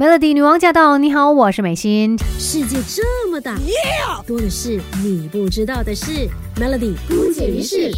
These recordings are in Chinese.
Melody 女王驾到！你好，我是美心。世界这么大，多的是你不知道的事。Melody 姑姐一事。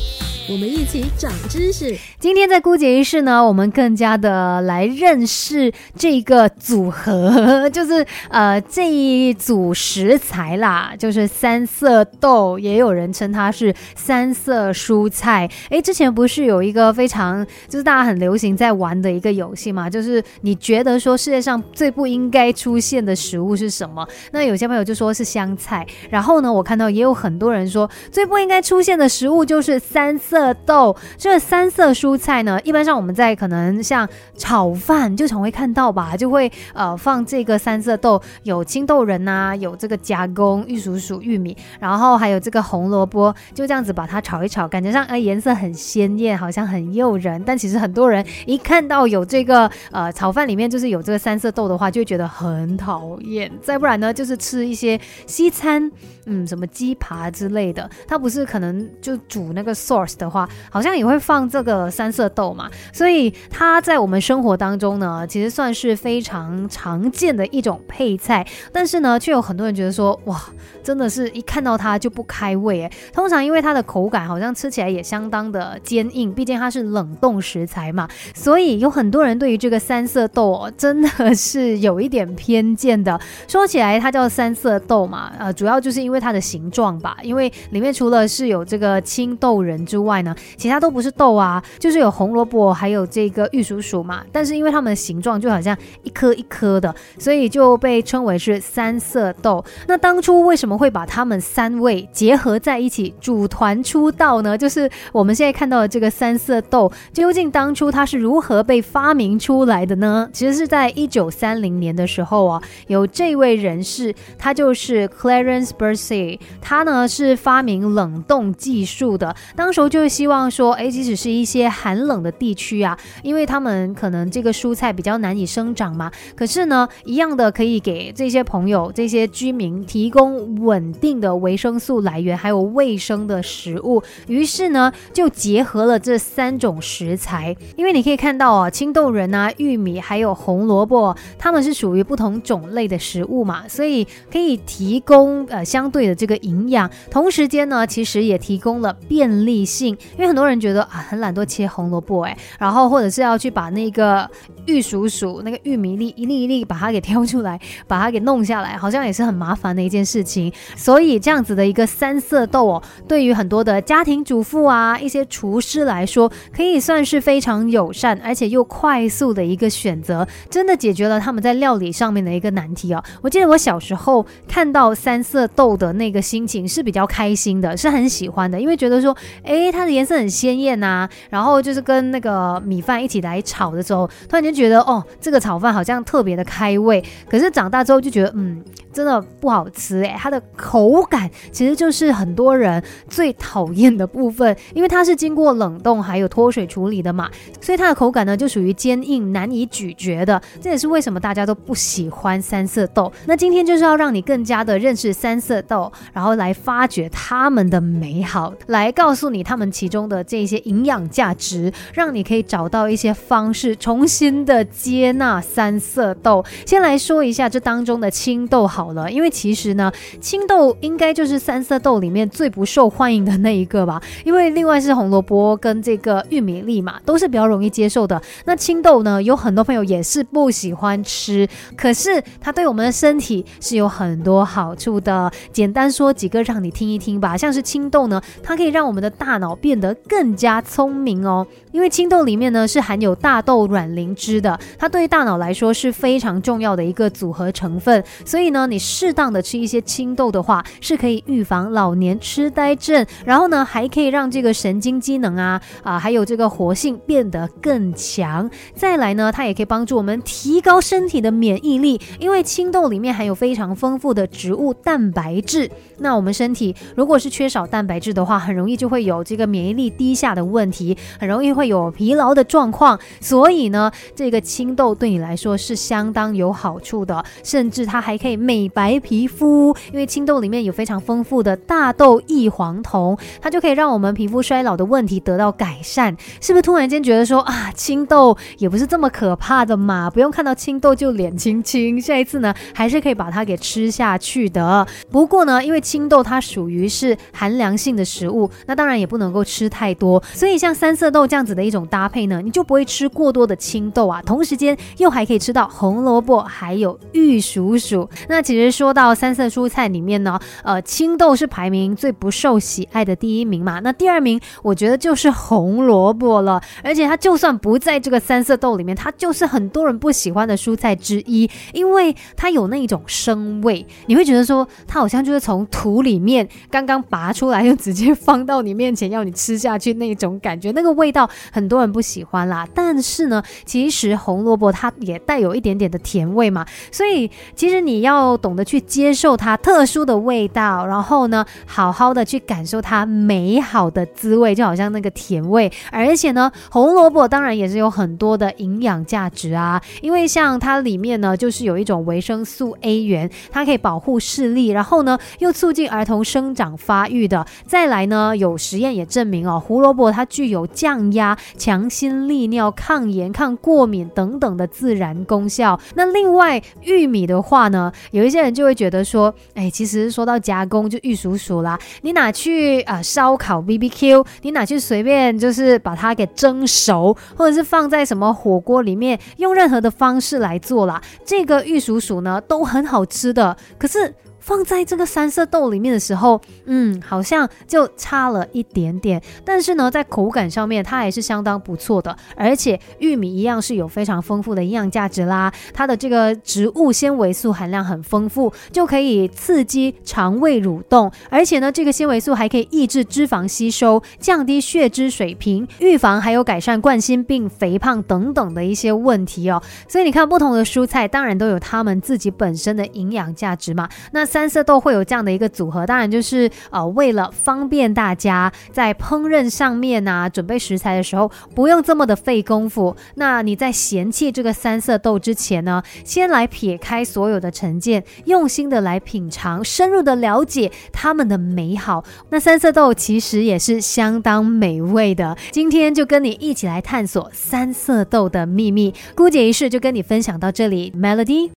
我们一起长知识。今天在姑姐一室呢，我们更加的来认识这个组合，就是呃这一组食材啦，就是三色豆，也有人称它是三色蔬菜。诶，之前不是有一个非常就是大家很流行在玩的一个游戏嘛？就是你觉得说世界上最不应该出现的食物是什么？那有些朋友就说是香菜，然后呢，我看到也有很多人说最不应该出现的食物就是三色。色豆这三色蔬菜呢，一般上我们在可能像炒饭就常会看到吧，就会呃放这个三色豆，有青豆仁呐，有这个加工玉蜀黍玉米，然后还有这个红萝卜，就这样子把它炒一炒，感觉上哎颜色很鲜艳，好像很诱人。但其实很多人一看到有这个呃炒饭里面就是有这个三色豆的话，就会觉得很讨厌。再不然呢，就是吃一些西餐，嗯，什么鸡扒之类的，它不是可能就煮那个 sauce。的话，好像也会放这个三色豆嘛，所以它在我们生活当中呢，其实算是非常常见的一种配菜。但是呢，却有很多人觉得说，哇，真的是一看到它就不开胃。哎，通常因为它的口感好像吃起来也相当的坚硬，毕竟它是冷冻食材嘛，所以有很多人对于这个三色豆哦真的是有一点偏见的。说起来，它叫三色豆嘛，呃，主要就是因为它的形状吧，因为里面除了是有这个青豆仁之外，外呢，其他都不是豆啊，就是有红萝卜，还有这个玉蜀黍嘛。但是因为它们的形状就好像一颗一颗的，所以就被称为是三色豆。那当初为什么会把它们三味结合在一起组团出道呢？就是我们现在看到的这个三色豆，究竟当初它是如何被发明出来的呢？其实是在一九三零年的时候啊，有这位人士，他就是 Clarence Bercy，他呢是发明冷冻技术的，当时就。就希望说，哎，即使是一些寒冷的地区啊，因为他们可能这个蔬菜比较难以生长嘛，可是呢，一样的可以给这些朋友、这些居民提供稳定的维生素来源，还有卫生的食物。于是呢，就结合了这三种食材，因为你可以看到啊，青豆仁啊、玉米还有红萝卜，它们是属于不同种类的食物嘛，所以可以提供呃相对的这个营养，同时间呢，其实也提供了便利性。因为很多人觉得啊很懒惰切红萝卜哎，然后或者是要去把那个玉蜀黍那个玉米粒一粒一粒把它给挑出来，把它给弄下来，好像也是很麻烦的一件事情。所以这样子的一个三色豆哦，对于很多的家庭主妇啊一些厨师来说，可以算是非常友善而且又快速的一个选择，真的解决了他们在料理上面的一个难题哦。我记得我小时候看到三色豆的那个心情是比较开心的，是很喜欢的，因为觉得说哎。它的颜色很鲜艳呐，然后就是跟那个米饭一起来炒的时候，突然间觉得哦，这个炒饭好像特别的开胃。可是长大之后就觉得，嗯，真的不好吃诶，它的口感其实就是很多人最讨厌的部分，因为它是经过冷冻还有脱水处理的嘛，所以它的口感呢就属于坚硬难以咀嚼的。这也是为什么大家都不喜欢三色豆。那今天就是要让你更加的认识三色豆，然后来发掘它们的美好，来告诉你它们。其中的这些营养价值，让你可以找到一些方式，重新的接纳三色豆。先来说一下这当中的青豆好好了，因为其实呢，青豆应该就是三色豆里面最不受欢迎的那一个吧。因为另外是红萝卜跟这个玉米粒嘛，都是比较容易接受的。那青豆呢，有很多朋友也是不喜欢吃，可是它对我们的身体是有很多好处的。简单说几个让你听一听吧，像是青豆呢，它可以让我们的大脑。变得更加聪明哦，因为青豆里面呢是含有大豆卵磷脂的，它对于大脑来说是非常重要的一个组合成分，所以呢，你适当的吃一些青豆的话，是可以预防老年痴呆症，然后呢，还可以让这个神经机能啊啊，还有这个活性变得更强。再来呢，它也可以帮助我们提高身体的免疫力，因为青豆里面含有非常丰富的植物蛋白质。那我们身体如果是缺少蛋白质的话，很容易就会有这个。免疫力低下的问题，很容易会有疲劳的状况。所以呢，这个青豆对你来说是相当有好处的，甚至它还可以 美白皮肤，因为青豆里面有非常丰富的大豆异黄酮，它就可以让我们皮肤衰老的问题得到改善。是不是突然间觉得说啊，青豆也不是这么可怕的嘛？不用看到青豆就脸青青，下一次呢还是可以把它给吃下去的。不过呢，因为青豆它属于是寒凉性的食物，那当然也不能够吃太多。所以像三色豆这样子的一种搭配呢，你就不会吃过多的青豆啊，同时间又还可以吃到红萝卜还有玉蜀黍。那其实说到三色蔬菜里面呢，呃，青豆是排名最不受喜爱的第一名嘛。那第二名我觉得就是红萝卜了，而且它就算不在这个三色豆里面，它就是很多人不喜欢的蔬菜之一，因为它有那一种生味，你会觉得说它好像就是从土里面刚刚拔出来，又直接放到你面前要你吃下去那种感觉，那个味道很多人不喜欢啦。但是呢，其实红萝卜它也带有一点点的甜味嘛，所以其实你要懂得去接受它特殊的味道，然后呢，好好的去感受它美好的滋味，就好像那个甜味。而且呢，红萝卜当然也是有很多的营养价值啊，因为像它里面呢，就是有一种维生素 A 源，它可以保护视力，然后呢，又促进儿童生长发育的。再来呢，有实验也证明哦，胡萝卜它具有降压、强心利尿、抗炎、抗过敏等等的自然功效。那另外玉米的话呢，有一些人就会觉得说，哎，其实说到加工就玉鼠鼠啦，你拿去啊烧烤 B B Q，你拿去随便就是把它给蒸熟，或者是放在什么火锅里面，用任何的方式来做啦，这个玉鼠鼠呢都很好吃的。可是。放在这个三色豆里面的时候，嗯，好像就差了一点点。但是呢，在口感上面，它还是相当不错的。而且玉米一样是有非常丰富的营养价值啦，它的这个植物纤维素含量很丰富，就可以刺激肠胃蠕动。而且呢，这个纤维素还可以抑制脂肪吸收，降低血脂水平，预防还有改善冠心病、肥胖等等的一些问题哦。所以你看，不同的蔬菜当然都有它们自己本身的营养价值嘛。那三色豆会有这样的一个组合，当然就是呃为了方便大家在烹饪上面啊，准备食材的时候不用这么的费功夫。那你在嫌弃这个三色豆之前呢，先来撇开所有的成见，用心的来品尝，深入的了解它们的美好。那三色豆其实也是相当美味的。今天就跟你一起来探索三色豆的秘密。姑姐一世就跟你分享到这里，Melody。